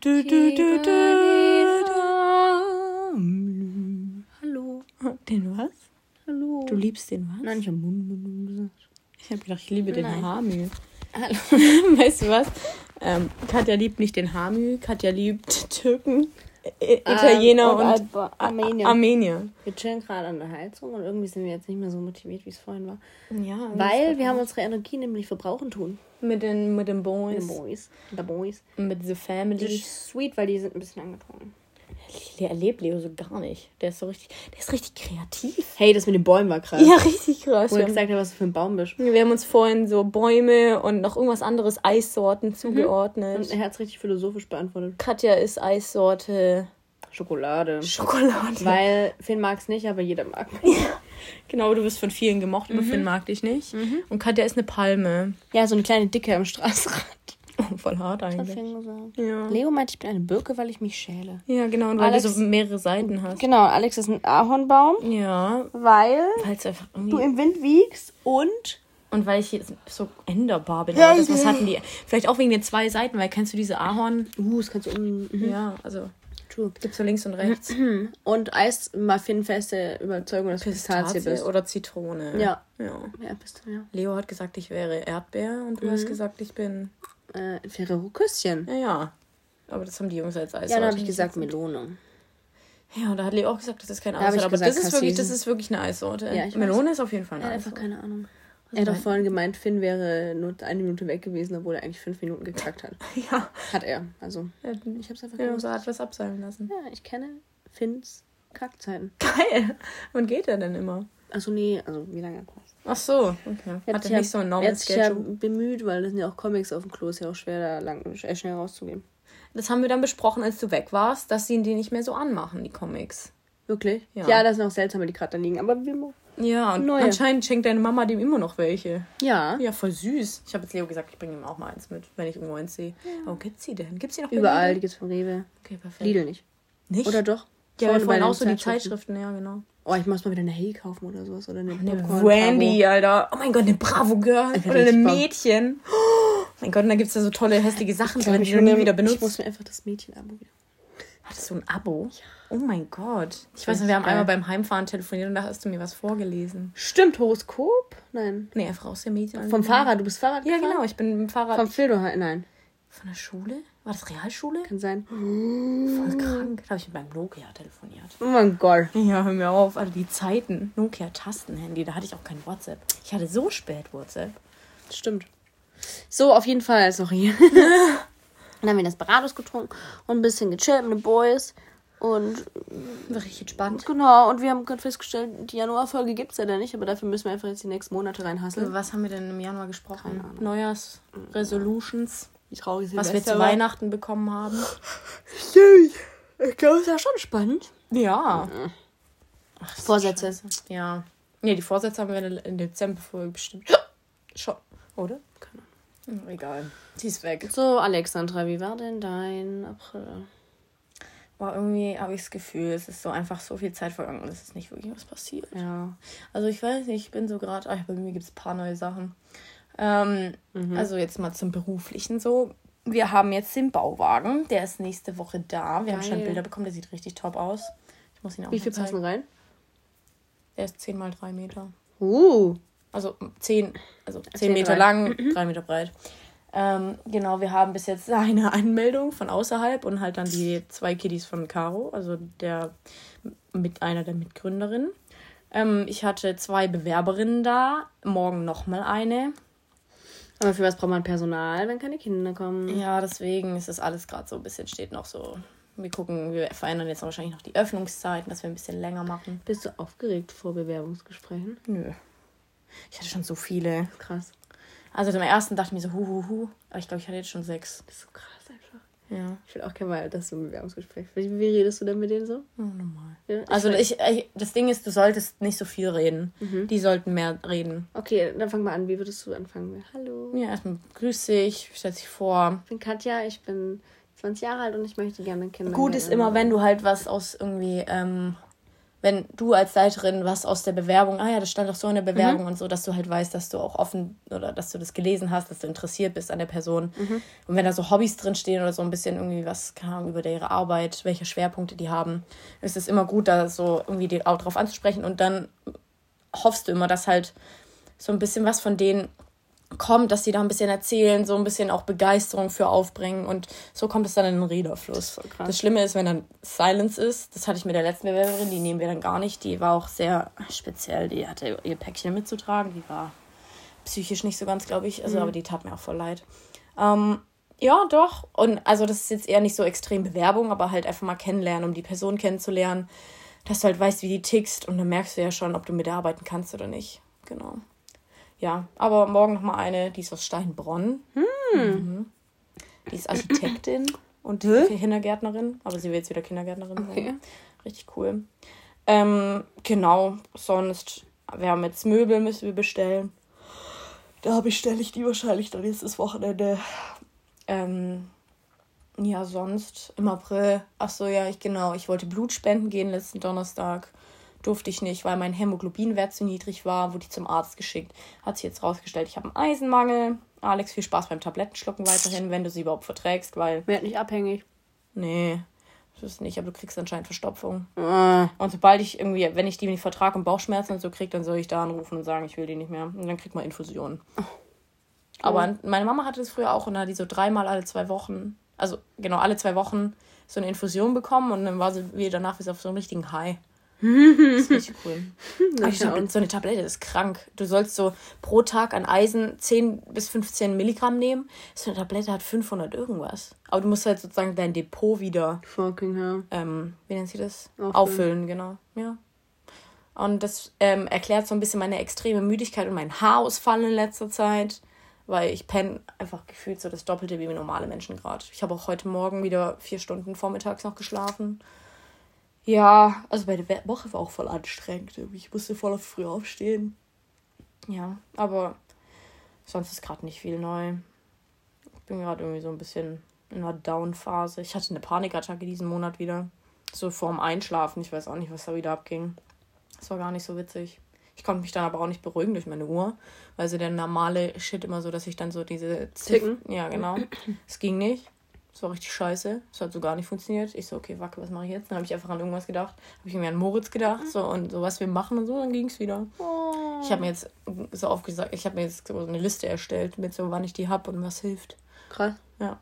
du, du, du, du. Hallo. Den was? Hallo. Du liebst den was? Nein, ich habe Mund gesagt. Ich habe gedacht, ich liebe den Nein. Haarmühl. Hallo. weißt du was? Ähm, Katja liebt nicht den Haarmühl, Katja liebt Türken, Italiener Ähm, und und, Alba- Armenier. Armenier. Wir chillen gerade an der Heizung und irgendwie sind wir jetzt nicht mehr so motiviert, wie es vorhin war. Ja, Weil wir haben unsere Energie nämlich verbrauchen tun. mit den, mit den Mit Boys, den Boys. Mit Boys. mit the Das family. ist sweet, weil die sind ein bisschen angetrunken. Der erlebt Leo so gar nicht. Der ist so richtig, der ist richtig kreativ. Hey, das mit den Bäumen war krass. Ja, richtig krass. Wo ich haben, gesagt habe, was du für ein Baum bist. wir haben uns vorhin so Bäume und noch irgendwas anderes, Eissorten zugeordnet. Und er hat es richtig philosophisch beantwortet. Katja ist Eissorte Schokolade. Schokolade. Weil Finn mag es nicht, aber jeder mag. Genau, du wirst von vielen gemocht, aber Finn mag dich nicht. Und Katja ist eine Palme. Ja, so eine kleine Dicke am Straßenrand. Oh, voll hart eigentlich. Ja. Leo meint, ich bin eine Birke, weil ich mich schäle. Ja, genau, und weil Alex- du so mehrere Seiten hast. Genau, Alex ist ein Ahornbaum, Ja, weil du im Wind wiegst und Und weil ich so änderbar bin. Ja, das, was ja. hatten die? Vielleicht auch wegen den zwei Seiten, weil kennst du diese Ahorn? Uh, das kannst du um. Ja, also True. gibt's so links und rechts. Und Eis Muffin-feste Überzeugung, dass du Pistazie Pistazie bist. oder Zitrone. Ja. ja. Ja, bist du, ja. Leo hat gesagt, ich wäre Erdbeer und du hast gesagt, ich bin. Äh, Ferrero Küsschen. Ja, ja. Aber das haben die Jungs als Eis. Ja, dann habe ich gesagt Melone. Ja, und da hat Leo auch gesagt, das ist kein Da Eissorte. Aber gesagt, das ist, wirklich, das ist wirklich eine Eissorte. Ja, ich weiß. Melone ist auf jeden Fall Er eine hat einfach keine Ahnung. Er hat doch vorhin gemeint, Finn wäre nur eine Minute weg gewesen, obwohl er eigentlich fünf Minuten gekackt hat. Ja. Hat er. Also, Ja, ich hab's einfach ja, gewusst. so hat was abseilen lassen. Ja, ich kenne Finns Kackzeiten. Geil. Wann geht er denn immer? Also nee, also wie lange passt. Ach so, okay. Hat er nicht so ein er normal hat sich ja bemüht, weil das sind ja auch Comics auf dem Klo, ist ja auch schwer, da lang, schnell rauszugehen. Das haben wir dann besprochen, als du weg warst, dass sie die nicht mehr so anmachen, die Comics. Wirklich? Ja. Ja, das sind auch seltsame, die gerade da liegen. Aber wir Ja, und Neue. anscheinend schenkt deine Mama dem immer noch welche. ja, Ja, voll süß. Ich habe jetzt Leo gesagt, ich bringe ihm auch mal eins mit, wenn ich irgendwo eins sehe. Oh, gibt's sie denn? Gibt's sie noch überall, die gibt's von Rewe. Okay, perfekt. Lidl nicht. Nicht? Oder doch? ja, Vorhin vorhin auch so die. Zeitschriften, ja, genau. Oh, ich muss mal wieder eine Hey kaufen oder sowas. Oder eine, Eine Popcorn Wendy, Alter. Oh mein Gott, eine Bravo Girl. Ich Oder eine. Mädchen. Oh mein Gott, und da gibt's ja so tolle, hässliche Sachen drin, die du nie wieder Ich benutzt. muss mir einfach das Mädchen-Abo wieder. Hattest du ein Abo? Oh mein Gott. Ich weiß noch, wir haben geil. einmal beim Heimfahren telefoniert und da hast du mir was vorgelesen. Stimmt, Horoskop? Nein. Nee, einfach aus der Medien. Vom Fahrrad, du bist Fahrrad Ja, gefahren? genau. Ich bin dem Fahrrad. Vom Fildoheim, nein. Von der Schule? War das Realschule? Kann sein. Voll krank. Da habe ich mit meinem Nokia telefoniert. Oh mein Gott. Ja, hör mir auf. Also die Zeiten. Nokia-Tastenhandy. Da hatte ich auch kein WhatsApp. Ich hatte so spät WhatsApp. Stimmt. So, auf jeden Fall, sorry. Dann haben wir das Barados getrunken und ein bisschen gechillt mit den Boys. Und War richtig entspannt. genau, und wir haben gerade festgestellt, die Januarfolge gibt es ja da nicht, aber dafür müssen wir einfach jetzt die nächsten Monate reinhasseln. Was haben wir denn im Januar gesprochen? Ahnung. Neujahrs-Resolutions. Wie traurig Was wir zu Weihnachten bekommen haben. Ich glaube, ist ja schon spannend. Ja. Ach, Vorsätze. scheiße. Ja. Nee, die Vorsätze haben wir in der Dezember-Folge bestimmt. Schon. Oder? Keine Hm, Egal. Die ist weg. So, Alexandra, wie war denn dein April? Aber irgendwie habe ich das Gefühl, es ist so einfach so viel Zeit vergangen und es ist nicht wirklich was passiert. Ja. Also ich weiß nicht, ich bin so gerade, ach, bei mir gibt es ein paar neue Sachen. Ähm, Also jetzt mal zum Beruflichen so. Wir haben jetzt den Bauwagen, der ist nächste Woche da. Wir haben schon Geil. Bilder bekommen, der sieht richtig top aus. Ich muss ihn auch Wie viel zeigen. passen rein? Der ist 10 mal 3 Meter. Uh. Also 10, also 10 Erzähl Meter drei. lang, 3 Meter breit. Ähm, genau, wir haben bis jetzt eine Anmeldung von außerhalb und halt dann die zwei Kiddies von Caro, also der mit einer der Mitgründerinnen. Ähm, ich hatte zwei Bewerberinnen da, morgen nochmal eine. Aber für was braucht man Personal, wenn keine Kinder kommen? Ja, deswegen ist das alles gerade so ein bisschen, steht noch so. Wir gucken, wir verändern jetzt wahrscheinlich noch die Öffnungszeiten, dass wir ein bisschen länger machen. Bist du aufgeregt vor Bewerbungsgesprächen? Nö. Ich hatte schon so viele. Krass. Also zum ersten dachte ich mir so, hu, hu, hu. Aber ich glaube, ich hatte jetzt schon sechs. Das ist so krass. Ja. Ich will auch gerne mal, dass du ein Bewerbungsgespräch. Wie, wie redest du denn mit denen so? Oh, normal. Ja, ich Also ich, ich, das Ding ist, du solltest nicht so viel reden. Die sollten mehr reden. Okay, dann fang mal an. Wie würdest du anfangen? Hallo. Ja, erstmal grüß dich, stell dich vor. Ich bin Katja, ich bin 20 Jahre alt und ich möchte gerne Kinder. Gut ist immer, wenn du halt was aus irgendwie, ähm, wenn du als Leiterin was aus der Bewerbung, ah ja, das stand doch so in der Bewerbung mhm. und so, dass du halt weißt, dass du auch offen oder dass du das gelesen hast, dass du interessiert bist an der Person. Mhm. Und wenn da so Hobbys drinstehen oder so ein bisschen irgendwie was, Ahnung, über ihre Arbeit, welche Schwerpunkte die haben, ist es immer gut, da so irgendwie die auch drauf anzusprechen und dann hoffst du immer, dass halt so ein bisschen was von denen kommt, dass sie da ein bisschen erzählen, so ein bisschen auch Begeisterung für aufbringen und so kommt es dann in den Redefluss. Das Schlimme ist, wenn dann Silence ist, das hatte ich mit der letzten Bewerberin, die nehmen wir dann gar nicht, die war auch sehr speziell, die hatte ihr Päckchen mitzutragen, die war psychisch nicht so ganz, glaube ich, also mhm. aber die tat mir auch voll leid. Ähm, ja, doch. Und also das ist jetzt eher nicht so extrem Bewerbung, aber halt einfach mal kennenlernen, um die Person kennenzulernen, dass du halt weißt, wie die tickst und dann merkst du ja schon, ob du mit der arbeiten kannst oder nicht. Genau. Ja, aber morgen noch mal eine, die ist aus Steinbronn. Hm. Mhm. Die ist Architektin und Kindergärtnerin, aber sie will jetzt wieder Kindergärtnerin okay. sein. Richtig cool. Ähm, genau, sonst, wir haben jetzt Möbel, müssen wir bestellen. Da bestelle ich die wahrscheinlich dann das Wochenende. Ähm, ja, sonst im April. Ach so, ja, ich genau. Ich wollte Blut spenden gehen letzten Donnerstag durfte ich nicht, weil mein Hämoglobinwert zu niedrig war, wurde ich zum Arzt geschickt. Hat sich jetzt rausgestellt, ich habe einen Eisenmangel. Alex, viel Spaß beim Tablettenschlucken weiterhin, wenn du sie überhaupt verträgst, weil. Werd nicht abhängig. Nee, das ist nicht, aber du kriegst anscheinend Verstopfung. Äh. Und sobald ich irgendwie, wenn ich die nicht vertrage und Bauchschmerzen und so kriege, dann soll ich da anrufen und sagen, ich will die nicht mehr. Und dann kriegt man Infusionen. Oh. Aber meine Mama hatte das früher auch und da hat die so dreimal alle zwei Wochen, also genau alle zwei Wochen so eine Infusion bekommen und dann war sie wieder danach wie auf so einem richtigen High. Das ist richtig cool. ich so, so eine Tablette ist krank. Du sollst so pro Tag an Eisen 10 bis 15 Milligramm nehmen. So eine Tablette hat 500 irgendwas. Aber du musst halt sozusagen dein Depot wieder. Fucking hell. Ähm, wie nennt sie das? Auffüllen. Auffüllen, genau. Ja. Und das ähm, erklärt so ein bisschen meine extreme Müdigkeit und mein Haarausfall in letzter Zeit. Weil ich penne einfach gefühlt so das Doppelte wie normale Menschen gerade. Ich habe auch heute Morgen wieder vier Stunden vormittags noch geschlafen. Ja, also meine Woche war auch voll anstrengend. Ich musste voll früh aufstehen. Ja, aber sonst ist gerade nicht viel neu. Ich bin gerade irgendwie so ein bisschen in einer Down-Phase. Ich hatte eine Panikattacke diesen Monat wieder. So vorm Einschlafen. Ich weiß auch nicht, was da wieder abging. Das war gar nicht so witzig. Ich konnte mich dann aber auch nicht beruhigen durch meine Uhr, weil so der normale Shit immer so, dass ich dann so diese Zicken. Ja, genau. Es ging nicht. Das war richtig scheiße. Das hat so gar nicht funktioniert. Ich so, okay, wacke, was mache ich jetzt? Dann habe ich einfach an irgendwas gedacht. Habe ich irgendwie an Moritz gedacht. So, und so, was wir machen und so, dann ging es wieder. Oh. Ich habe mir jetzt so aufgesagt, ich habe mir jetzt so eine Liste erstellt mit so, wann ich die habe und was hilft. Krass. Ja.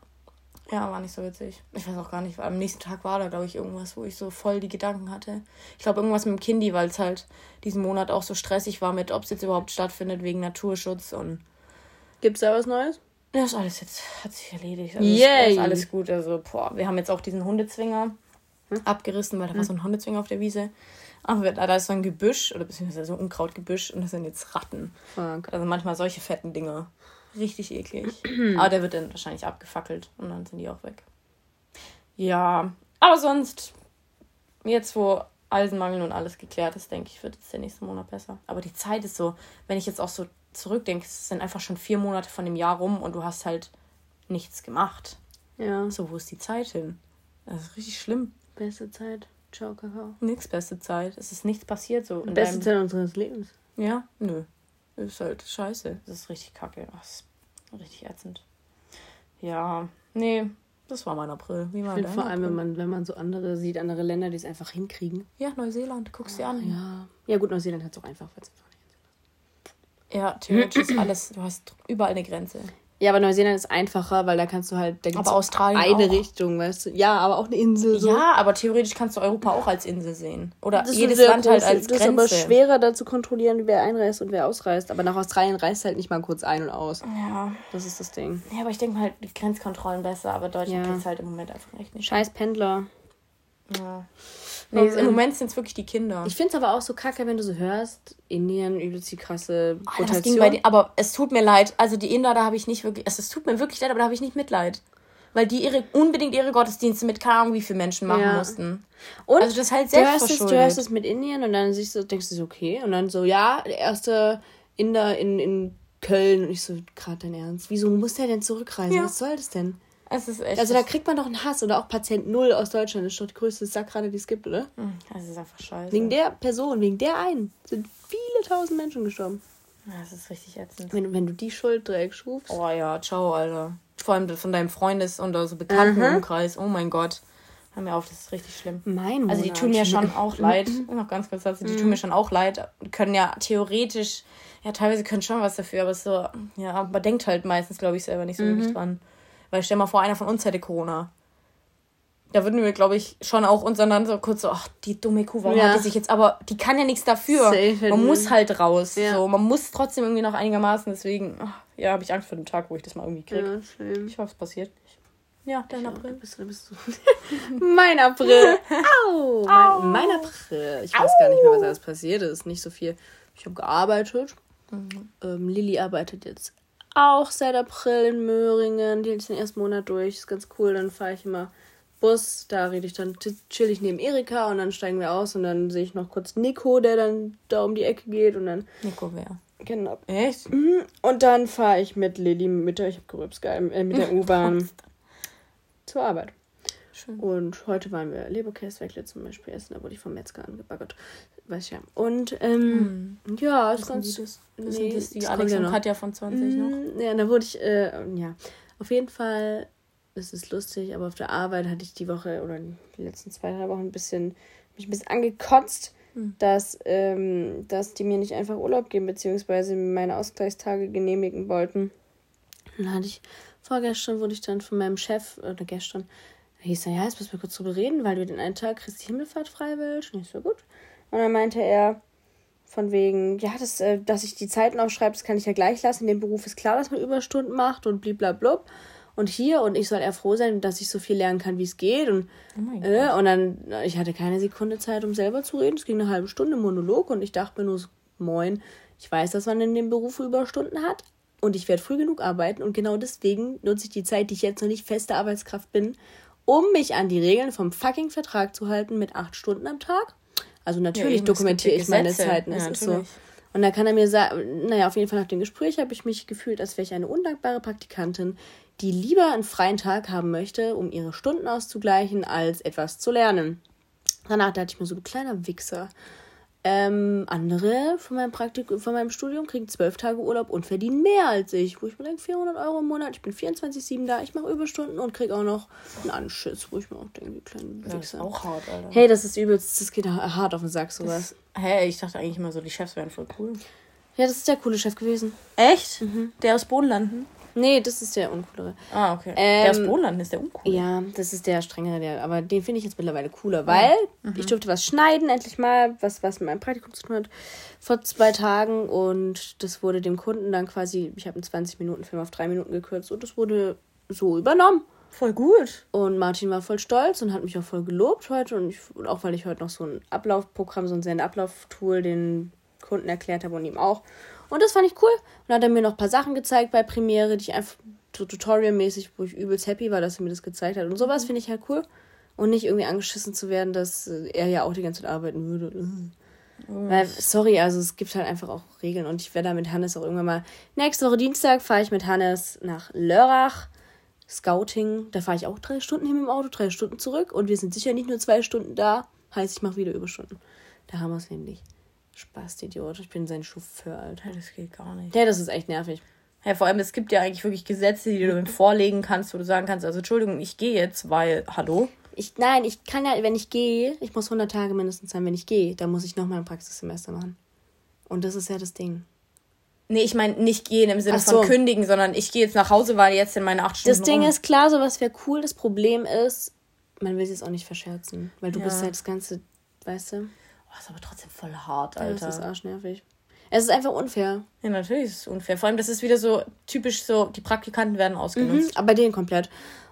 Ja, war nicht so witzig. Ich weiß auch gar nicht, am nächsten Tag war da, glaube ich, irgendwas, wo ich so voll die Gedanken hatte. Ich glaube, irgendwas mit dem Kindi, weil es halt diesen Monat auch so stressig war mit, ob es jetzt überhaupt stattfindet wegen Naturschutz und. Gibt es da was Neues? Ja, ist alles jetzt, hat sich erledigt. Also Yay. ist alles gut. Also, boah, wir haben jetzt auch diesen Hundezwinger hm? abgerissen, weil da hm? war so ein Hundezwinger auf der Wiese. Aber da ist so ein Gebüsch, oder beziehungsweise so ein Unkrautgebüsch und das sind jetzt Ratten. Fuck. Also manchmal solche fetten Dinger. Richtig eklig. aber der wird dann wahrscheinlich abgefackelt und dann sind die auch weg. Ja, aber sonst, jetzt wo Eisenmangel und alles geklärt ist, denke ich, wird es der nächste Monat besser. Aber die Zeit ist so, wenn ich jetzt auch so zurückdenkst, es sind einfach schon vier Monate von dem Jahr rum und du hast halt nichts gemacht. Ja. So, wo ist die Zeit hin? Das ist richtig schlimm. Beste Zeit. Ciao, Kakao. Nix beste Zeit. Es ist nichts passiert so. Beste Zeit unseres Lebens. Ja, nö. Ist halt scheiße. Das ist richtig kacke. Das ist richtig ätzend. Ja, nee, das war mein April. Wie war ich vor allem, wenn man, wenn man so andere sieht, andere Länder, die es einfach hinkriegen. Ja, Neuseeland, guckst dir an. Ja. ja, gut, Neuseeland hat es auch einfach, weil es einfach ja, theoretisch ist alles, du hast überall eine Grenze. Ja, aber Neuseeland ist einfacher, weil da kannst du halt, da aber Australien eine auch. Richtung, weißt du. Ja, aber auch eine Insel. So. Ja, aber theoretisch kannst du Europa auch als Insel sehen. Oder das jedes Land groß, halt als das Grenze. Das ist aber schwerer da zu kontrollieren, wer einreist und wer ausreist. Aber nach Australien reist halt nicht mal kurz ein und aus. Ja. Das ist das Ding. Ja, aber ich denke halt, die Grenzkontrollen besser, aber Deutschland ja. es halt im Moment einfach echt nicht. Scheiß Pendler. Ja. Nee, Im Moment sind es wirklich die Kinder. Ich finde es aber auch so kacke, wenn du so hörst, Indien übelst die krasse Rotation. Oh, die, aber es tut mir leid. Also die Inder, da habe ich nicht wirklich, also es tut mir wirklich leid, aber da habe ich nicht Mitleid. Weil die ihre, unbedingt ihre Gottesdienste mit keine Ahnung wie viele Menschen machen ja. mussten. Und also das halt selbst du hörst, es, du hörst es mit Indien und dann siehst du, denkst du so, okay. Und dann so, ja, der erste Inder in, in Köln. Und ich so, gerade dein Ernst. Wieso muss der denn zurückreisen? Ja. Was soll das denn? Es ist echt. Also da kriegt man doch einen Hass oder auch Patient Null aus Deutschland. Das ist doch die größte Sackrade, die es gibt, oder? Das ist einfach scheiße. Wegen der Person, wegen der einen sind viele tausend Menschen gestorben. Das ist richtig ätzend. Wenn, wenn du die Schuld direkt schufst. Oh ja, ciao, Alter. Vor allem von deinem Freundes- und also Bekanntenumkreis. Oh mein Gott. Hör mir auf, das ist richtig schlimm. Mein Also die tun mir schon auch leid. Noch ganz kurz dazu. Die tun mir schon auch leid. Können ja theoretisch, ja teilweise können schon was dafür, aber so, ja, man denkt halt meistens, glaube ich, selber nicht so wirklich dran. Weil stell mal vor, einer von uns hätte Corona. Da würden wir, glaube ich, schon auch uns dann so kurz so, ach, die dumme Kuh, warum Ja. hat die sich jetzt, aber die kann ja nichts dafür. Safe man muss halt raus. Ja. So, man muss trotzdem irgendwie noch einigermaßen, deswegen, ach, ja, habe ich Angst vor dem Tag, wo ich das mal irgendwie kriege. Ja. Ich hoffe, es passiert nicht. Ja, dein April. Bist du, bist du. mein April. Au. Mein, mein April. Ich weiß gar nicht mehr, was alles passiert ist. Nicht so viel. Ich habe gearbeitet. Ähm, Lilly arbeitet jetzt auch seit April in Möhringen. Die ist den ersten Monat durch. Ist ganz cool. Dann fahre ich immer Bus. Da rede ich dann, chill ich neben Erika und dann steigen wir aus und dann sehe ich noch kurz Nico, der dann da um die Ecke geht und dann. Nico, wer? Genau. Echt? Und dann fahre ich mit Lilly mit der, ich hab gerübst, geil, äh, mit der U-Bahn zur Arbeit. Schön. Und heute waren wir Leberkäsewäckle zum Beispiel essen, da wurde ich vom Metzger angebaggert. Weiß ich ja. Und ähm, ja, ist ganz. das? Nee, das die das Alex ja und noch. Katja von 20 noch? Mm, Ja, da wurde ich, äh, ja, auf jeden Fall, es ist lustig, aber auf der Arbeit hatte ich die Woche oder die letzten zwei, drei Wochen ein bisschen, mich ein bisschen angekotzt, dass, ähm, dass die mir nicht einfach Urlaub geben, beziehungsweise meine Ausgleichstage genehmigen wollten. Und dann hatte ich, vorgestern wurde ich dann von meinem Chef, oder gestern, hieß er, ja, jetzt müssen wir kurz drüber reden, weil du den einen Tag Christi Himmelfahrt frei willst. Und ich so, gut. Und dann meinte er, von wegen, ja, das, äh, dass ich die Zeiten aufschreibe, das kann ich ja gleich lassen. In dem Beruf ist klar, dass man Überstunden macht und bliblablub. Und hier, und ich soll eher froh sein, dass ich so viel lernen kann, wie es geht. Und, Oh äh, und dann, ich hatte keine Sekunde Zeit, um selber zu reden. Es ging eine halbe Stunde Monolog und ich dachte mir nur so, moin, ich weiß, dass man in dem Beruf Überstunden hat und ich werde früh genug arbeiten. Und genau deswegen nutze ich die Zeit, die ich jetzt noch nicht feste Arbeitskraft bin, um mich an die Regeln vom fucking Vertrag zu halten mit acht Stunden am Tag. Also natürlich gibt dokumentiere ich meine. Zeiten. Ja, Es ist so. Und da kann er mir sagen, naja, auf jeden Fall nach dem Gespräch habe ich mich gefühlt, als wäre ich eine undankbare Praktikantin, die lieber einen freien Tag haben möchte, um ihre Stunden auszugleichen, als etwas zu lernen. Danach dachte ich mir so, du kleiner Wichser. Ähm, andere von meinem Praktikum, von meinem Studium kriegen zwölf Tage Urlaub und verdienen mehr als ich. Wo ich mir denke, 400 Euro im Monat, ich bin 24-7 da, ich mache Überstunden und kriege auch noch einen Anschiss, wo ich mir auch denke, du kleine Das ist Wichser. auch hart, Alter. Hey, das ist übelst, das geht hart auf den Sack, sowas. Hä, ich dachte eigentlich immer so, die Chefs wären voll cool. Ja, das ist der coole Chef gewesen. Echt? Der aus Bodenlanden? Nee, das ist der uncoolere. Ah, okay. Ähm, der aus Bodenlanden ist der uncool. Ja, das ist der strengere, der, aber den finde ich jetzt mittlerweile cooler, weil ich durfte was schneiden, endlich mal, was, was mit meinem Praktikum zu tun hat, vor zwei Tagen und das wurde dem Kunden dann quasi, ich habe einen 20-Minuten-Film auf drei Minuten gekürzt und das wurde so übernommen. Voll gut. Und Martin war voll stolz und hat mich auch voll gelobt heute und, ich, auch weil ich heute noch so ein Ablaufprogramm, so ein Send-Ablauf-Tool den Kunden erklärt habe und ihm auch. Und das fand ich cool. Und dann hat er mir noch ein paar Sachen gezeigt bei Premiere, die ich einfach so tutorialmäßig, wo ich übelst happy war, dass er mir das gezeigt hat. Und sowas finde ich halt cool. Und nicht irgendwie angeschissen zu werden, dass äh, er ja auch die ganze Zeit arbeiten würde. Weil, sorry, also es gibt halt einfach auch Regeln. Und ich werde da mit Hannes auch irgendwann mal. Nächste Woche Dienstag fahre ich mit Hannes nach Lörrach. Scouting. Da fahre ich auch drei Stunden hin mit dem Auto, drei Stunden zurück. Und wir sind sicher nicht nur zwei Stunden da. Heißt, ich mache wieder Überstunden. Da haben wir es nämlich. Spaß, Idiot. Ich bin sein Chauffeur, Alter. Das geht gar nicht. Ja, das ist echt nervig. Ja, vor allem, es gibt ja eigentlich wirklich Gesetze, die du ihm vorlegen kannst, wo du sagen kannst, also Entschuldigung, ich gehe jetzt, weil, hallo? Ich, nein, ich kann ja, wenn ich gehe, ich muss 100 Tage mindestens sein, wenn ich gehe, dann muss ich nochmal ein Praxissemester machen. Und das ist ja das Ding. Nee, ich meine nicht gehen im Sinne so. von kündigen, sondern ich gehe jetzt nach Hause, weil jetzt in meine acht Stunden Das Ding rum. ist klar, sowas wäre cool. Das Problem ist, man will es jetzt auch nicht verscherzen. Weil du Ja. bist halt das Ganze, weißt du? Oh, ist aber trotzdem voll hart, Ja, Alter. Das ist arschnervig. Es ist einfach unfair. ja, natürlich ist es unfair. Vor allem, das ist wieder so typisch so, die Praktikanten werden Mhm, ausgenutzt. aber bei denen komplett.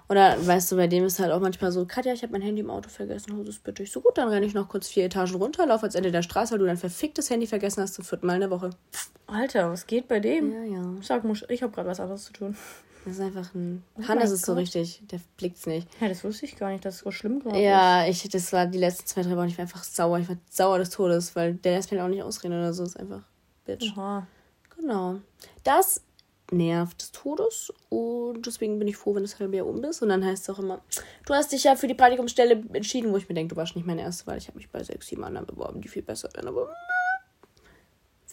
Oder weißt du, bei dem ist halt auch manchmal so, Katja, ich habe mein Handy im Auto vergessen, hol das bitte. Ich so gut, dann renne ich noch kurz vier Etagen runter, laufe ans Ende der Straße, weil du dein verficktes Handy vergessen hast zum vierten Mal in der Woche. Alter, was geht bei dem? Ja, ja. Sag, ich habe gerade was anderes zu tun. Das ist einfach ein. Oh Hannes ist so Gott. richtig, der blickt's nicht. Ja, das wusste ich gar nicht, dass es so schlimm war. Ja, ich, das war die letzten zwei, drei Wochen, ich war einfach sauer. Ich war sauer des Todes, weil der lässt mich auch nicht ausreden oder so. Ist einfach Bitch. Oha. Genau. Das nervt des Todes. Und deswegen bin ich froh, wenn das halbe Jahr um ist. Und dann heißt es auch immer, du hast dich ja für die Praktikumsstelle entschieden, wo ich mir denke, du warst nicht meine erste, weil ich habe mich bei sechs, sieben anderen beworben, die viel besser werden. Aber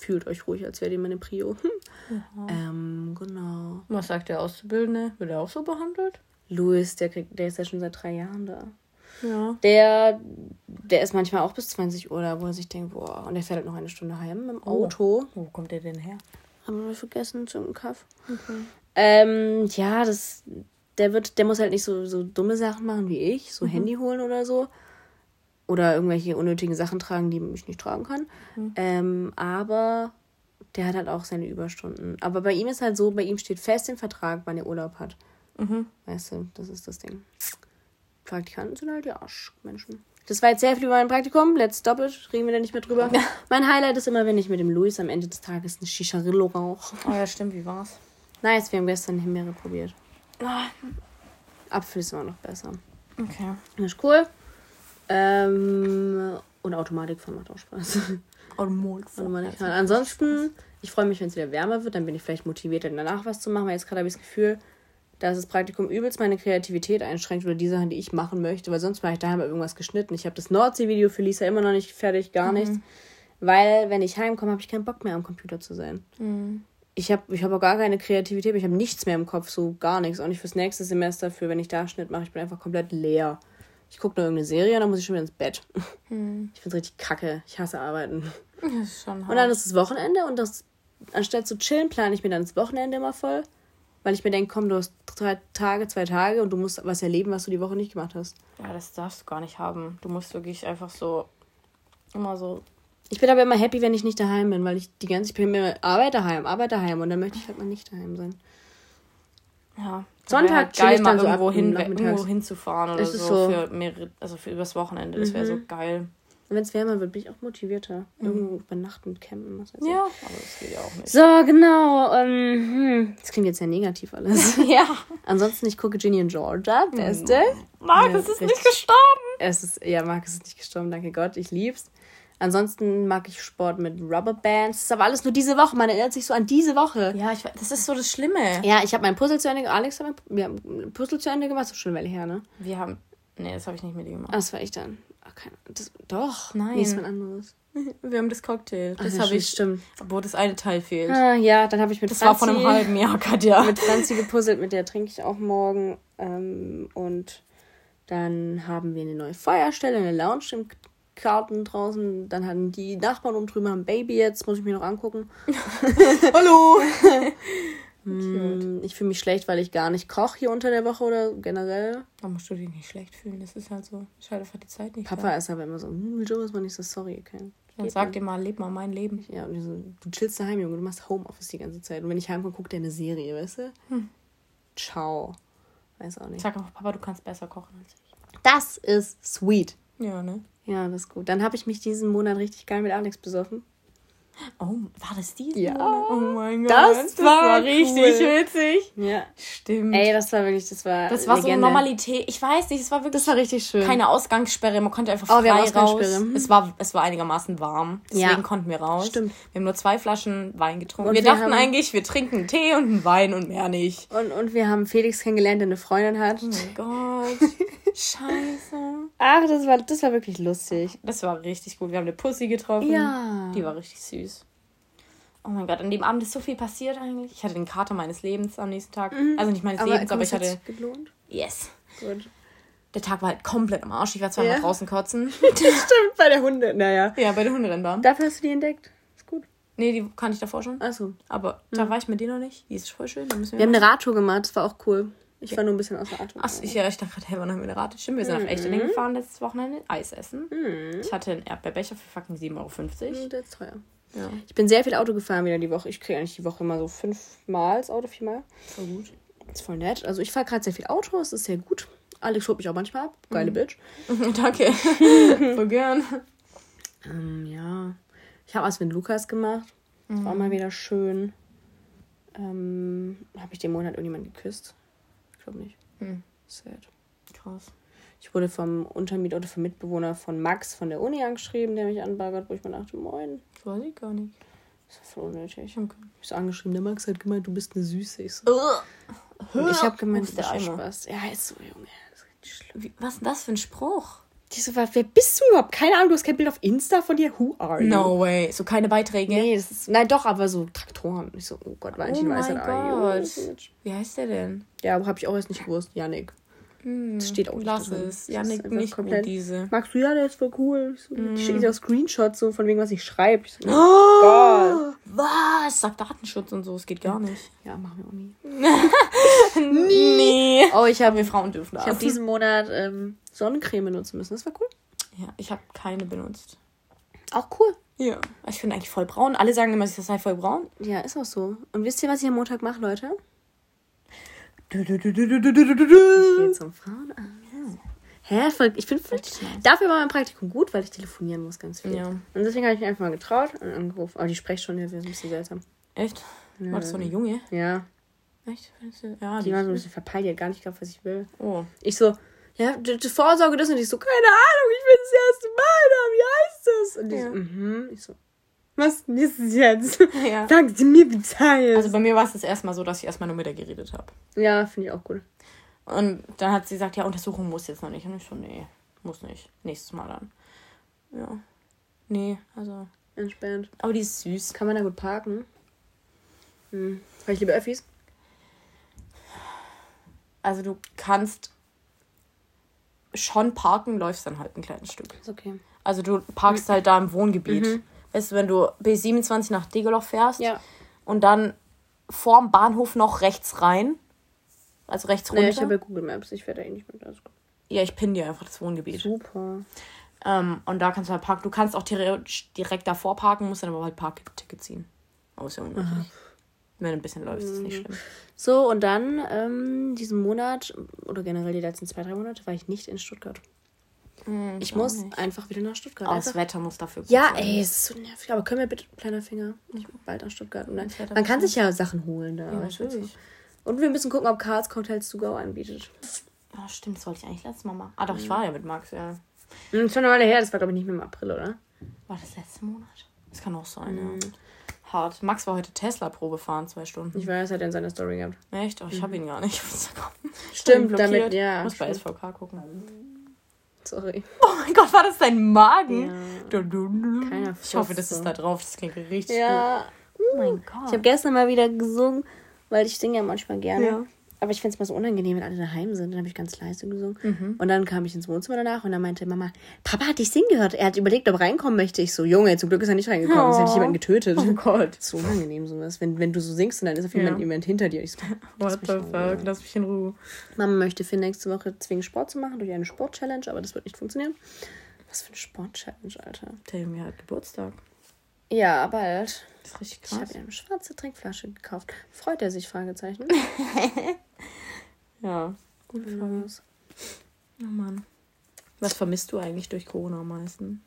fühlt euch ruhig, als wäre die meine Prio. Ähm, genau. Was sagt der Auszubildende? Wird er auch so behandelt? Louis, der, kriegt, der ist ja schon seit drei Jahren da. Ja. Der, der ist manchmal auch bis 20 Uhr da, wo er sich denkt, boah, und der fährt halt noch eine Stunde heim mit dem Auto. Wo kommt der denn her? Haben wir vergessen zum Kaff. Ähm, ja, das, der wird, der muss halt nicht so, so dumme Sachen machen wie ich, so Handy holen oder so. Oder irgendwelche unnötigen Sachen tragen, die ich nicht tragen kann. Ähm, aber der hat halt auch seine Überstunden. Aber bei ihm ist halt so, bei ihm steht fest im Vertrag, wann er Urlaub hat. Weißt du, das ist das Ding. Praktikanten sind halt die Arschmenschen. Das war jetzt sehr viel über mein Praktikum. Let's stop it. Reden wir da nicht mehr drüber. mein Highlight ist immer, wenn ich mit dem Luis am Ende des Tages eine Shisharillo rauche. Oh ja, stimmt, wie war's? Nice, wir haben gestern Himbeere probiert. Apfel ist immer noch besser. Okay. Das ist cool. Ähm, und Automatikfahren macht auch Spaß. Automatikfahren. Ansonsten, ich freue mich, wenn es wieder wärmer wird. Dann bin ich vielleicht motiviert, dann danach was zu machen. Weil jetzt gerade habe ich das Gefühl, dass das Praktikum übelst meine Kreativität einschränkt oder die Sachen, die ich machen möchte. Weil sonst mache ich daheim irgendwas geschnitten. Ich habe das Nordsee-Video für Lisa immer noch nicht fertig, gar nichts. Weil, wenn ich heimkomme, habe ich keinen Bock mehr am Computer zu sein. Ich habe ich hab auch gar keine Kreativität, ich habe nichts mehr im Kopf, so gar nichts. Auch nicht fürs nächste Semester, für wenn ich da Schnitt mache. Ich bin einfach komplett leer. Ich gucke nur irgendeine Serie und dann muss ich schon wieder ins Bett. Ich finde es richtig kacke. Ich hasse Arbeiten. Das ist schon Und dann ist es Wochenende und das, anstatt zu chillen, plane ich mir dann das Wochenende immer voll. Weil ich mir denke, komm, du hast drei Tage, zwei Tage und du musst was erleben, was du die Woche nicht gemacht hast. Ja, das darfst du gar nicht haben. Du musst wirklich einfach so immer so. Ich bin aber immer happy, wenn ich nicht daheim bin, weil ich die ganze, ich bin mir Arbeit daheim, Arbeit daheim und dann möchte ich halt mal nicht daheim sein. Ja. Sonntag Wäre halt geil, ich mal dann so irgendwo, hin, irgendwo hinzufahren oder so, so. für mehrere, also für übers Wochenende. Das wäre so geil. Und wenn es wärmer wird, bin ich auch motivierter. Irgendwo übernachten, campen, was weiß ich. Ja, aber das geht ja auch nicht. So, genau. Ähm, hm, das klingt jetzt sehr negativ alles. Ja. Ansonsten, ich gucke Ginny und Georgia, beste. Markus Ja, ist nicht richtig. gestorben. Es ist, ja, Markus ist nicht gestorben, danke Gott, ich lieb's. Ansonsten mag ich Sport mit Rubberbands. Das ist aber alles nur diese Woche. Man erinnert sich so an diese Woche. Ja, ich, weiß- das ist so das Schlimme. Ja, ich habe mein Puzzle zu Ende gemacht. Alex hat mein wir haben Puzzle zu Ende gemacht. Das ist schon Weile her, ne? Wir haben. Nee, das habe ich nicht mit ihm gemacht. Das war ich dann. Ach, keine, das, doch. Nein. Nee, ist ein anderes. Wir haben das Cocktail. Das ja, habe ich. stimmt. Wo das eine Teil fehlt. Ah, ja, dann habe ich mit Das war von einem Franzi- halben Jahr, Katja. mit Franzi gepuzzelt, mit der trinke ich auch morgen. Ähm, und dann haben wir eine neue Feuerstelle, eine Lounge im Garten draußen. Dann hatten die Nachbarn um drüben haben ein Baby jetzt, muss ich mir noch angucken. Hallo! Hm, Ich fühle mich schlecht, weil ich gar nicht koche hier unter der Woche oder generell. Da musst du dich nicht schlecht fühlen. Das ist halt so. Schade, einfach die Zeit nicht. Papa ist aber immer so, hm, Joe ist mal nicht so sorry, okay. Dann Geht sag dir mal, leb mal mein Leben. Ja, und so, du chillst daheim, Junge, du machst Homeoffice die ganze Zeit. Und wenn ich heimkomme, guckt der eine Serie, weißt du? Hm. Ciao. Weiß auch nicht. Sag einfach, Papa, du kannst besser kochen als ich. Das ist sweet. Ja, ne? Ja, das ist gut. Dann habe ich mich diesen Monat richtig geil mit Alex besoffen. Oh, war das die? Ja. Oh mein Gott. Das war war richtig cool. witzig. Ja. Stimmt. Ey, das war wirklich, das war. das war so Legende. Normalität. Ich weiß nicht, es war wirklich Das war richtig schön. keine Ausgangssperre. Man konnte einfach Oh, frei wir haben raus. Ausgangssperre. Mhm. Es war, es war einigermaßen warm. Deswegen Ja. konnten wir raus. Stimmt. Wir haben nur zwei Flaschen Wein getrunken. Und wir, wir dachten eigentlich, wir trinken Tee und einen Wein und mehr nicht. Und, und wir haben Felix kennengelernt, der eine Freundin hat. Oh mein Gott. Scheiße. Ach, das war, das war wirklich lustig. Das war richtig gut. Wir haben eine Pussy getroffen. Ja. Die war richtig süß. Oh mein Gott, an dem Abend ist so viel passiert eigentlich. Ich hatte den Kater meines Lebens am nächsten Tag. Also nicht meines Lebens, komm, aber ich hat hatte. gelohnt. Yes. Gut. Der Tag war halt komplett am Arsch. Ich war zweimal Ja. draußen kotzen. Stimmt, bei der Hunde. Naja. ja, bei der Hunderennbahn. Dafür hast du die entdeckt. Ist gut. Nee, die kannte ich davor schon. Achso. Aber da war ich mit dir noch nicht. Die ist voll schön. Wir Wir haben eine Radtour gemacht, das war auch cool. Ich war nur ein bisschen außer Atem. Ach, ich, ja, ich dachte gerade, hey, wann haben wir eine Rate? Stimmt, wir sind nach Echterding gefahren letztes Wochenende. Eis essen. Ich hatte einen Erdbeerbecher für fucking 7,50 Euro. Der ist teuer. Ja, Ich bin sehr viel Auto gefahren wieder die Woche. Ich kriege eigentlich die Woche immer so fünfmal das Auto, viermal. voll gut. ist voll nett. Also ich fahre gerade sehr viel Auto, das ist sehr gut. Alex holt mich auch manchmal ab. Geile Bitch. Danke. voll gern. Ähm, ja. Ich habe was mit Lukas gemacht. Das war mal wieder schön. Ähm, habe ich den Monat irgendjemand geküsst? Ich glaube nicht. Hm. Sad. Krass. Ich wurde vom Untermieter oder vom Mitbewohner von Max von der Uni angeschrieben, der mich anbaggert, wo ich mir dachte, moin. Das weiß ich gar nicht. Das war voll unnötig. Okay. Ich so angeschrieben, der Max hat gemeint, du bist eine Süße. Ich, so, und ich habe gemeint, Ups, das der ist Eimer. Spaß. Ja, ist so, Junge. Ist. Wie, was ist denn das für ein Spruch? Die so, wer bist du überhaupt? Keine Ahnung, du hast kein Bild auf Insta von dir. Who are you? No way. So keine Beiträge? Nee, das ist, nein, doch, aber so Traktoren. Ich so, oh Gott, Oh Valentin weiß ah, Gott. Junge. Wie heißt der denn? Ja, aber habe ich auch erst nicht gewusst. Janik. Das steht auch nicht Lass drin. es. Janik, nicht komplett- diese. Magst du ja, der ist voll cool. Ich so, Mm. Ich schicke dir auch Screenshots so von wegen, was ich schreibe. Ich so, Oh Gott. Was? Sag Datenschutz und so, es geht gar nicht. Ja, machen wir auch nie. Nee. Oh, ich habe Wir Frauen dürfen das. ich hab diesen Monat ähm, Sonnencreme benutzen müssen. Das war cool. ja, ich habe keine benutzt. Auch cool. Ja. Ich bin eigentlich voll braun. Alle sagen immer, ich sei voll braun. Ja, ist auch so. Und wisst ihr, was ich am Montag mache, Leute? Ich gehe Ich zum Frauenarzt. Hä? Voll, ich bin voll, dafür war mein Praktikum gut, weil ich telefonieren muss ganz viel. Ja. Und deswegen habe ich mich einfach mal getraut und angerufen. Aber die Sprechstunde ist ein bisschen seltsam. Echt? War das so eine Junge? Ja. Echt? Du- Ja, Die war so ein bisschen verpeilt, die hat gar nicht geglaubt, was ich will. Oh. Ich so, ja, die, die Vorsorge das und ich so, keine Ahnung, ich bin das erste Mal da, wie heißt das? Und die Ja. so, mhm. Ich so, was ist es jetzt? Ja. Sagen Sie mir Bescheid. Also bei mir war es das erste Mal so, dass ich erstmal nur mit ihr geredet habe. ja, finde ich auch gut. Und dann hat sie gesagt, ja, Untersuchung muss jetzt noch nicht. Und ich so, nee, muss nicht. Nächstes Mal dann. Ja. Nee, also. Entspannt. Aber die ist süß. Kann man da gut parken? Hm. Weil ich liebe Öffis. Also du kannst schon parken, läufst dann halt ein kleines Stück. Ist okay. Also du parkst halt da im Wohngebiet. Mhm. Weißt du, wenn du B27 nach Degeloch fährst Ja. und dann vorm Bahnhof noch rechts rein, also rechts runter. Nee, ich habe ja Google Maps, ich werde da eh nicht mit. Gut. ja, ich pinne dir einfach das Wohngebiet. Super. Ähm, und da kannst du halt parken. Du kannst auch theoretisch direkt davor parken, musst dann aber halt Parkticket ziehen. Aber ist ja. Wenn du ein bisschen läufst, ist nicht schlimm. So, und dann, ähm, diesen Monat, oder generell die letzten zwei, drei Monate, war ich nicht in Stuttgart. Ich auch muss nicht. einfach wieder nach Stuttgart. Aber das. Wetter muss dafür gut Ja, sein. ey, es ist so nervig. Aber können wir bitte, kleiner Finger, ich bald nach Stuttgart. Und dann, man kann sich ja Sachen holen da. Ja, natürlich. Und wir müssen gucken, ob Karls Cocktails to go anbietet. Ja, stimmt, das wollte ich eigentlich letztes Mal machen. Ah, doch, ich war ja mit Max, ja. Hm, ist schon eine Weile her, das war glaube ich nicht mehr im April, oder? War das letzte Monat? Das kann auch sein, ja. Hart. Max war heute Tesla-Probe fahren, zwei Stunden. Ich weiß, hat er in seiner Story gehabt. Echt? Oh, ich habe ihn gar nicht. auf Instagram. Stimmt, Ich damit, ja. Muss bei stimmt. SVK gucken. Sorry. Oh mein Gott, war das dein Magen? Ja. Du, du, du. Keiner Ich hoffe, das ist da drauf. Das klingt richtig Ja. gut. Oh mein Gott. Ich habe gestern mal wieder gesungen, weil ich singe ja manchmal gerne. Ja. Aber ich finde es mal so unangenehm, wenn alle daheim sind. Dann habe ich ganz leise gesungen. Mhm. Und dann kam ich ins Wohnzimmer danach und dann meinte Mama, Papa hat dich singen gehört. Er hat überlegt, ob er reinkommen möchte. Ich so, Junge, zum Glück ist er nicht reingekommen. Es hätte ich jemanden getötet. Oh Gott. So unangenehm sowas. Wenn, wenn du so singst und dann ist auf jemand, Ja. jemand hinter dir. Ich so, What the fuck? Lass mich in Ruhe. Mama möchte Finn nächste Woche zwingen, Sport zu machen durch eine Sport-Challenge, aber das wird nicht funktionieren. Was für eine Sport-Challenge, Alter. Der Junge hat Geburtstag. Ja, bald. Das ist richtig Ich krass. habe ihm eine schwarze Trinkflasche gekauft. Freut er sich? Fragezeichen. Ja. Gute Frage. Oh Mann. Was vermisst du eigentlich durch Corona am meisten?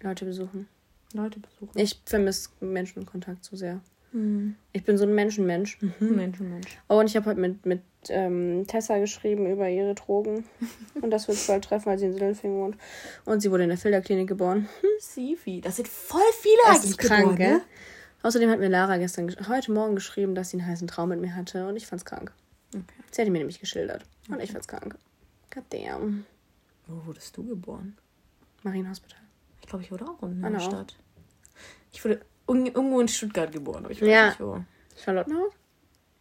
Leute besuchen. Leute besuchen. Ich vermisse Menschenkontakt zu sehr. Hm. Ich bin so ein Menschenmensch. Mensch, Mensch. Oh, und ich habe heute mit, mit ähm, Tessa geschrieben über ihre Drogen. und dass wir uns bald treffen, weil sie in Sindelfingen wohnt. Und sie wurde in der Filterklinik geboren. Sifi. Das sind voll viele Das eigentlich ist krank, geboren, gell? ne? Außerdem hat mir Lara gestern, heute Morgen geschrieben, dass sie einen heißen Traum mit mir hatte. Und ich fand's krank. Okay. Sie hat ihn mir nämlich geschildert. Und ich fand's krank. Goddamn. Wo wurdest du geboren? Marienhospital. Ich glaube, ich wurde auch in Anna der. Stadt. Ich wurde irgendwo in Stuttgart geboren, aber ich weiß Ja. nicht wo. Charlottenhaus?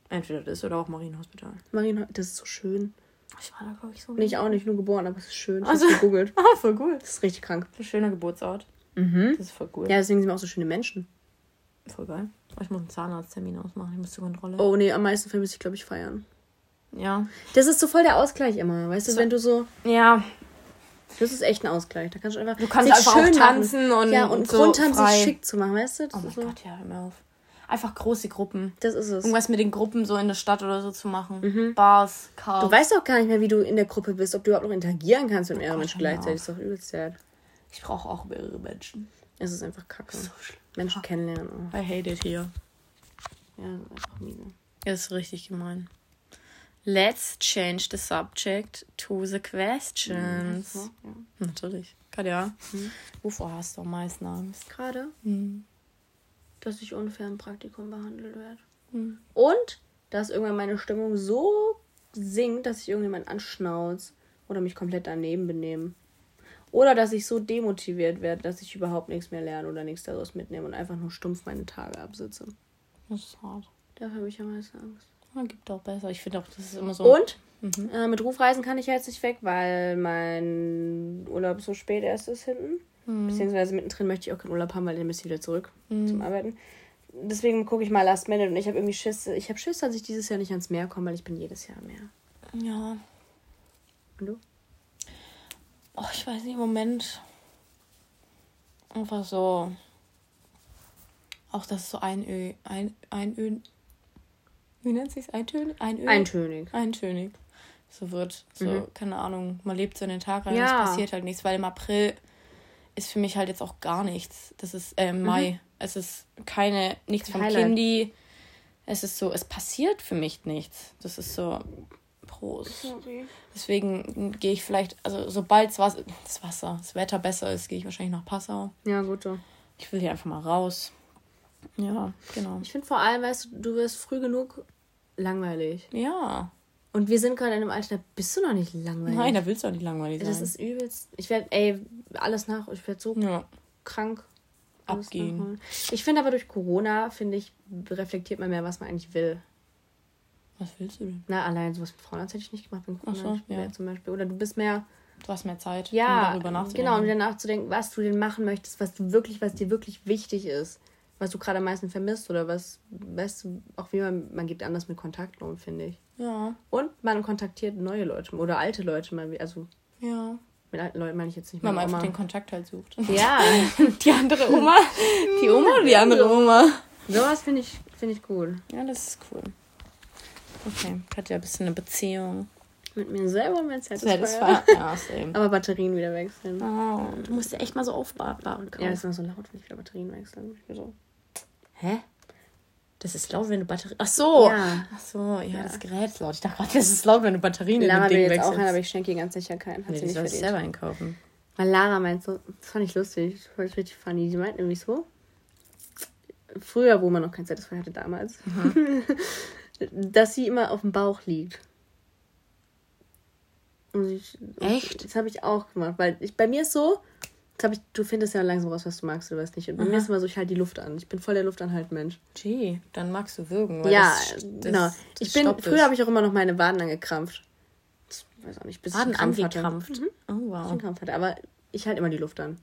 Entweder das oder auch Marienhospital. Marienhospital. Das ist so schön. Ich war da, glaube ich, so. Nee, ich auch nicht, nur geboren, aber es ist schön. Ich Also- hab's gegoogelt. Ah, voll cool. Das ist richtig krank. Das ist ein schöner Geburtsort. Mhm. Das ist voll cool. Ja, deswegen sind wir auch so schöne Menschen. Voll geil. Ich muss einen Zahnarzttermin ausmachen. Ich muss zur Kontrolle. Oh nee, am meisten vermisse ich, glaube ich, feiern. Ja. Das ist so voll der Ausgleich immer, weißt du, So. wenn du so. Ja. Das ist echt ein Ausgleich. Da kannst du einfach. Du kannst einfach auch schön tanzen machen. und Ja, und so Grund haben, frei. sich schick zu machen, weißt du? Das, Oh mein so, Gott, ja, hör mir auf. Einfach große Gruppen. das ist es. Irgendwas mit den Gruppen so in der Stadt oder so zu machen. Bars, Cars. Du weißt auch gar nicht mehr, wie du in der Gruppe bist, ob du überhaupt noch interagieren kannst mit mehreren Gott, Menschen gleichzeitig. Das ist doch übelst sad. Ich brauche auch mehrere Menschen. Es ist einfach kacke. So schlimm. Menschen kennenlernen. Oh. I hate it here. Ja, das ist einfach miese. Das ist richtig gemein. Let's change the subject to the questions. Ja. Natürlich. Katja, wovor hast du am meisten Angst? Gerade? dass ich unfair im Praktikum behandelt werde. Hm. Und dass irgendwann meine Stimmung so sinkt, dass ich irgendjemand anschnauze oder mich komplett daneben benehme. Oder dass ich so demotiviert werde, dass ich überhaupt nichts mehr lerne oder nichts daraus mitnehme und einfach nur stumpf meine Tage absitze. Das ist hart. Dafür habe ich am meisten Angst. Man gibt auch besser. Ich finde auch, das ist immer so. Und äh, mit Rufreisen kann ich jetzt nicht weg, weil mein Urlaub so spät erst ist hinten. Beziehungsweise mittendrin möchte ich auch keinen Urlaub haben, weil dann müsste ich wieder zurück zum Arbeiten. Deswegen gucke ich mal Last Minute und ich habe irgendwie Schiss. Ich habe Schiss, dass ich dieses Jahr nicht ans Meer komme, weil ich bin jedes Jahr am Meer. Ja. Und du? Oh, ich weiß nicht, im Moment. Einfach so. Auch das ist so einö. Ein, einö. Wie nennt sich's? Eintönig? Einö? Eintönig. Eintönig. So wird. So, Mhm. keine Ahnung. Man lebt so in den Tag rein, Ja. es passiert halt nichts, weil im April ist für mich halt jetzt auch gar nichts. Das ist äh, im Mai. Es ist keine, nichts vom Highlight. Kindi. Es ist so, es passiert für mich nichts. Das ist so. Prost. Sorry. Deswegen gehe ich vielleicht, also sobald das Wasser, das Wasser, das Wetter besser ist, gehe ich wahrscheinlich nach Passau. Ja, gut so. Ich will hier einfach mal raus. Ja, genau. Ich finde vor allem, weißt du, du wirst früh genug langweilig. Ja. Und wir sind gerade in einem Alter, da bist du noch nicht langweilig. Nein, da willst du auch nicht langweilig sein. Das ist übelst. Ich werde, ey, alles nach. Ich werde so ja. krank. Abgehen. Ich finde aber durch Corona, finde ich, reflektiert man mehr, was man eigentlich will. Was willst du denn? Na, allein sowas mit Frauenarzt hätte ich nicht gemacht, wenn Corona so, ja. zum Beispiel. Oder du bist mehr, Du hast mehr Zeit, ja, um darüber nachzudenken. genau, um wieder nachzudenken, was du denn machen möchtest, was du wirklich, was dir wirklich wichtig ist. Was du gerade am meisten vermisst oder was, weißt du, auch wie man, man geht anders mit Kontakten um, finde ich. Ja, Und man kontaktiert neue Leute oder alte Leute mal, also ja. mit alten Leuten meine ich jetzt nicht Weil man einfach den Kontakt halt sucht. Ja, Die andere Oma. Die Oma oder die andere Oma? sowas finde ich, finde ich gut. Ja, das ist cool. Okay, hat ja ein bisschen eine Beziehung. Mit mir selber und Satisfier. war, ja, same. Aber Batterien wieder wechseln. Oh, du musst ja echt mal so aufbare kaufen. Ja, ist immer so laut, wenn ich wieder Batterien wechsle. Ich bin so, Hä? Das ist laut, wenn du Batterien. Ach so. Ja. Ach so, ja, das Gerät ist laut. Ich dachte gerade, das ist laut, wenn du Batterien in Lara dem will Ding jetzt auch wechselst. einen, aber ich schenke ihr ganz sicher keinen. Hat nee, sie die nicht verdient. selber einkaufen. Weil Lara meint so, das fand ich lustig, das fand ich richtig funny. Die meint nämlich so, früher, wo man noch kein Satisfier hatte damals, dass sie immer auf dem Bauch liegt. Und ich, Echt? Das habe ich auch gemacht, weil ich, bei mir ist so, das hab ich, du findest ja langsam raus, was du magst oder was nicht. Und bei mir ist immer so, ich halte die Luft an. Ich bin voll der Luftanhaltmensch. Gee, dann magst du würgen. Ja, das- das- genau. das ich bin, früher habe ich auch immer noch meine Waden angekrampft. Das weiß auch nicht, bis Waden ich Krampf angekrampft. Mhm. Oh, ich wow. Krampf hatte. Aber ich halte immer die Luft an.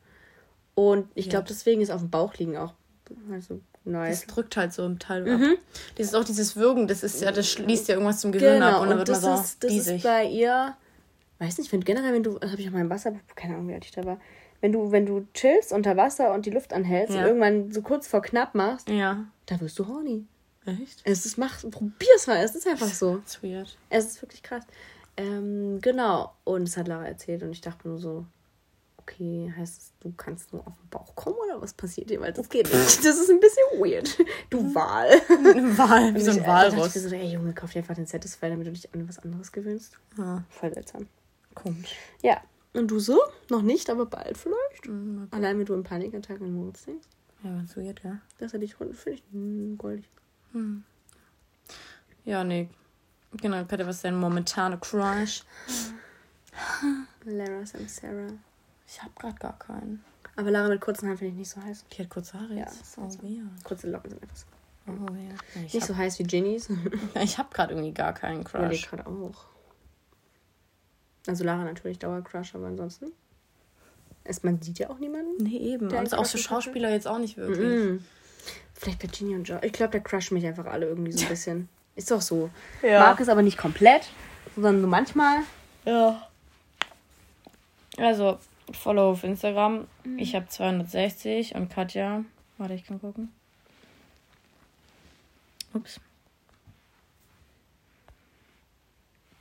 Und ich Ja. glaube, deswegen ist auf dem Bauch liegen auch also Das nice. drückt halt so im Teil ab. Dieses auch dieses Würgen, das ist ja, das schließt ja irgendwas zum Gehirn ab Genau, und und, dann wird das, man so ist, das ist diesig. bei ihr, weiß nicht, wenn generell, wenn du, das habe ich auch mal im Wasser, keine Ahnung, wie alt ich da war, wenn du, wenn du chillst unter Wasser und die Luft anhältst Ja. und irgendwann so kurz vor knapp machst, Ja. da wirst du horny. Echt? Es ist, mach, probier's mal, es ist einfach so. That's weird. Es ist wirklich krass. Ähm, genau. Und das hat Lara erzählt und ich dachte nur so, okay, heißt es, du kannst nur auf den Bauch kommen oder was passiert dir? Weil das geht nicht. Das ist ein bisschen weird. Du Wahl. Wal, wie so ein ich- Walross. Ich so, ey Junge, kauf dir einfach den Satisfier, damit du dich an was anderes gewöhnst. Ja, Voll seltsam. komisch. Ja. Und du so? Noch nicht, aber bald vielleicht. Mhm, Allein wenn du im Panikattacken in Moritz denkst. Ja, ganz weird, ja. Das hätte ich finde ich hm, goldig. Ja, nee. Genau, Peter, was ist dein momentaner Crush? Lara und Sarah. Ich hab grad gar keinen. Aber Lara mit kurzen Haaren finde ich nicht so heiß. Die hat kurze Haare Ja, jetzt. das oh, so. weird. Kurze Locken sind etwas. Oh, weird. Ja, ich Nicht hab, so heiß wie Ginnys. ich hab grad irgendwie gar keinen Crush. gerade auch. Also Lara natürlich Dauercrush, aber ansonsten. Es, man sieht ja auch niemanden. Nee, eben. Der Und auch so Schauspieler jetzt auch nicht wirklich. Mhm. Vielleicht Virginia und Joe. Ich glaube, der crushen mich einfach alle irgendwie so ein bisschen. Ist doch so. Ja. Mag es aber nicht komplett, sondern nur manchmal. Ja. Also, Follow auf Instagram. Ich habe 260 und Katja. Warte, ich kann gucken. Ups.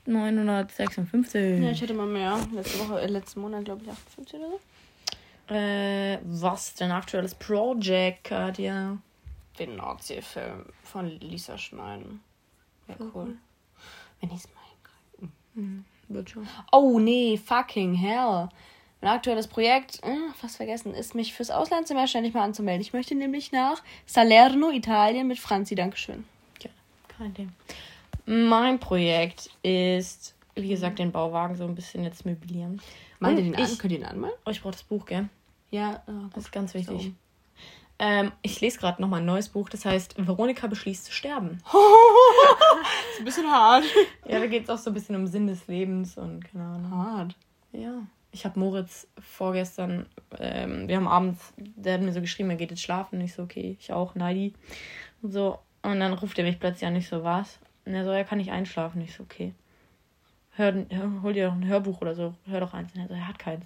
956. Ja, ich hätte mal mehr. Letzte Woche, äh, letzten Monat, glaube ich, 58 oder so. äh, was denn aktuelles Project, Katja? Den Nordsee-Film von Lisa Schneiden. Ja, cool. Wenn ich es mal hinkriege. Wird schon. Oh, nee, fucking hell. Mein aktuelles Projekt, äh, fast vergessen, ist, mich fürs Auslandssemester endlich mal anzumelden. Ich möchte nämlich nach Salerno, Italien mit Franzi. Dankeschön. Ja, kein Ding. Mein Projekt ist, wie gesagt, den Bauwagen so ein bisschen jetzt möblieren. Ihr Und den an? ich, Könnt ihr den anmalen? Oh, ich brauche das Buch, gell? Ja, äh, Das ist ganz wichtig. So. Ähm, ich lese gerade nochmal ein neues Buch, das heißt Veronika beschließt zu sterben. ist ein bisschen hart. Ja, da geht es auch so ein bisschen um Sinn des Lebens und keine Ahnung. Hart. Ja. Ich habe Moritz vorgestern, ähm, wir haben abends, der hat mir so geschrieben, er geht jetzt schlafen. Und ich so, okay, ich auch, Neidi. Und so. Und dann ruft er mich plötzlich an, ich so, was? Und er so, er kann nicht einschlafen. Ich so, okay. Hör, hol dir doch ein Hörbuch oder so, hör doch eins. Und er so, er hat keins.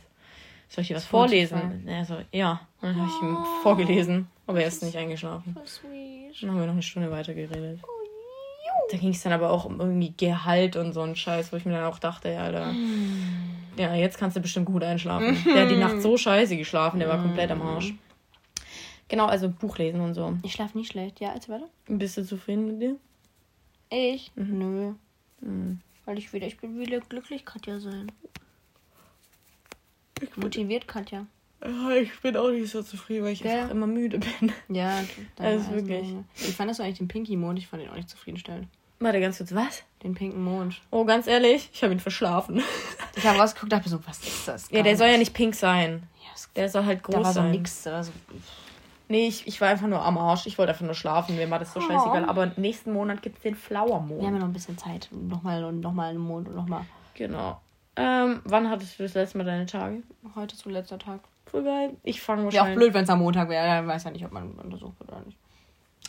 Soll ich dir was vorlesen? Und er so, ja. Und dann habe ich ihm vorgelesen, aber er ist nicht eingeschlafen. Dann haben wir noch eine Stunde weiter geredet. Da ging es dann aber auch um irgendwie Gehalt und so ein Scheiß, wo ich mir dann auch dachte, ja, Alter, ja, jetzt kannst du bestimmt gut einschlafen. Der hat die Nacht so scheiße geschlafen, der war komplett am Arsch. Genau, also Buch lesen und so. Ich schlafe nie schlecht. Ja, erzähl weiter. Bist du zufrieden mit dir? Ich? Nö. Mhm. Weil ich wieder, ich bin wieder glücklich Katja sein. Motiviert Katja. Ja, ich bin auch nicht so zufrieden, weil ich Ja. einfach immer müde bin. Ja, Also wirklich. Wie fandest du eigentlich den Pinky Mond? Ich fand ihn auch nicht zufriedenstellend. Warte ganz kurz, was? Den pinken Mond. Oh, ganz ehrlich, ich habe ihn verschlafen. Ich habe rausgeguckt, dachte mir so, was ist das? Ja, der soll ja nicht pink sein. Ja, Der soll halt groß da war so sein. nix. Da war so, Nee, ich, ich war einfach nur am Arsch. Ich wollte einfach nur schlafen. Mir war das so Oh. scheißegal. Aber nächsten Monat gibt es den Flower Mond. wir haben ja noch ein bisschen Zeit. Nochmal und nochmal einen Mond und nochmal. Genau. Ähm, wann hattest du das letzte Mal deine Tage? Heute ist so letzter Tag. Voll geil. Ich fange Wäre auch wahrscheinlich. blöd, wenn es am Montag wäre. Dann weiß ja nicht, ob man untersucht wird oder nicht.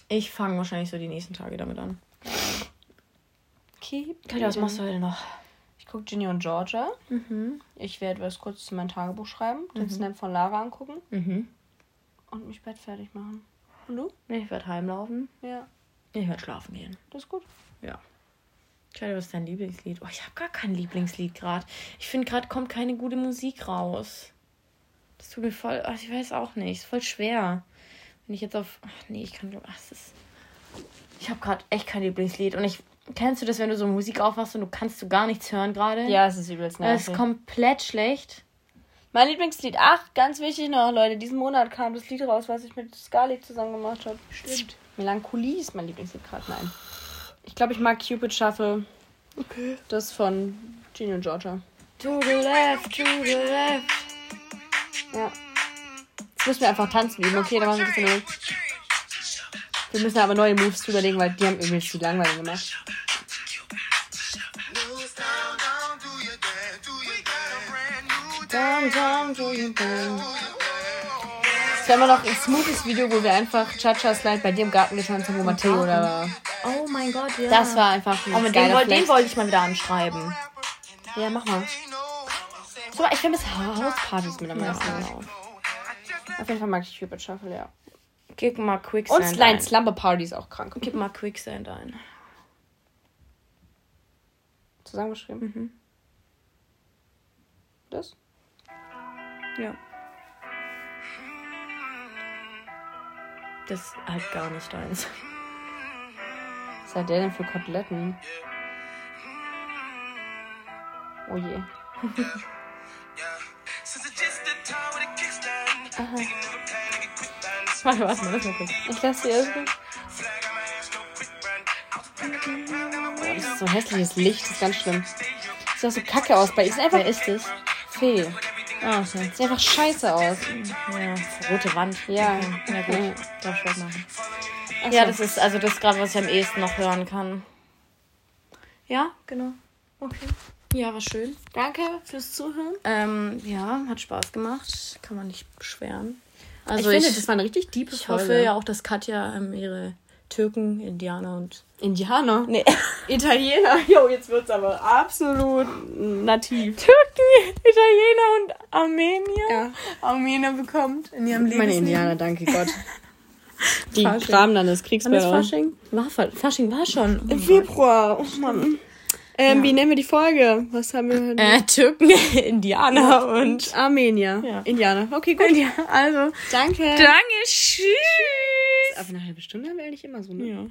Ich fange wahrscheinlich so die nächsten Tage damit an. Okay. Katja, was machst du heute noch? Ich gucke Ginny und Georgia. Mhm. Ich werde was kurz zu meinem Tagebuch schreiben, den Snap von Lara angucken Mhm. Und mich Bett fertig machen. Und du? Ich werde heimlaufen. Ja, Ich werde schlafen gehen. das ist gut. Ja. Katja, was ist dein Lieblingslied? Oh, ich habe gar kein Lieblingslied gerade. Ich finde, gerade kommt keine gute Musik raus. Das tut mir voll. Ach, ich weiß auch nicht. Ist voll schwer. Wenn ich jetzt auf. Ach nee, ich kann. Ach, es ist. Ich habe gerade echt kein Lieblingslied. Und ich. Kennst du das, wenn du so Musik aufmachst und du kannst du gar nichts hören gerade? Ja, es ist übelst Das ist nervig. komplett schlecht. Mein Lieblingslied, ach, ganz wichtig noch, Leute, diesen Monat kam das Lied raus, was ich mit Scarlett zusammen gemacht habe. Stimmt. Melancholie ist mein Lieblingslied gerade, nein. Ich glaube, ich mag Cupid Shuffle. Okay. Das von Ginny und Georgia. To the left, to the left. Ja. Jetzt müssen wir einfach tanzen üben, okay? Dann machen wir ein bisschen Musik. Wir müssen aber neue Moves überlegen, weil die haben übelst die langweilig gemacht. Down, do your thing. Es wäre immer noch ein smoothes Video, wo wir einfach Cha-Cha Slide bei dir im Garten getanzt haben, wo Matteo da war. Oh mein Gott, ja. Das war einfach ein Oh, mit dem, woll- den wollte ich mal wieder anschreiben. Ja, mach mal. So, ich vermisse Hauspartys mit am meisten. Auf jeden Fall mag ich Cupid Shuffle, ja. Gib mal Quicksand Und Slime ein. Slumber Party ist auch krank. Gib mal Quicksand ein. Zusammengeschrieben. Mhm. Das? Ja. Das ist halt gar nicht deins. Was hat der denn für Koteletten? Oh je. Warte, warte mal, lass mal kurz. Ich lasse dir irgendwie. Oh, das ist so hässliches Licht, das ist ganz schlimm. Sieht auch so kacke aus bei. Ist einfach. Wer ist das? Fee. Ah, okay. Sieht einfach scheiße aus. Ja, rote Wand. Ja. Ja, gut. Ja. Darf ich was machen. Ach Ja, so. das ist also das gerade, was ich am ehesten noch hören kann. Ja, genau. Okay. Ja, war schön. Danke fürs Zuhören. Ähm, ja, hat Spaß gemacht. Kann man nicht beschweren. Ich Also finde, ich, das war eine richtig tiefe ich hoffe ja auch, dass Katja ähm, ihre Türken, Indianer und. Indianer. Nee. Italiener. Jo, jetzt wird's aber absolut nativ. Türken, Italiener und Armenier. Ja. Armenier bekommt in ihrem Leben. Meine Indianer, danke Gott. Die Fasching. graben dann das Kriegsbeil aus. Fasching? War, Fa- Fasching war schon. Im Februar. Oh Mann. Ähm, Wie nennen wir die Folge? Was haben wir heute? Äh, Türken, Indianer und. Armenier. Ja. Indianer. Okay, gut. Ja, also. Danke. Danke, tschüss. Aber eine halbe Stunde haben wir eigentlich immer so, ne? Ja.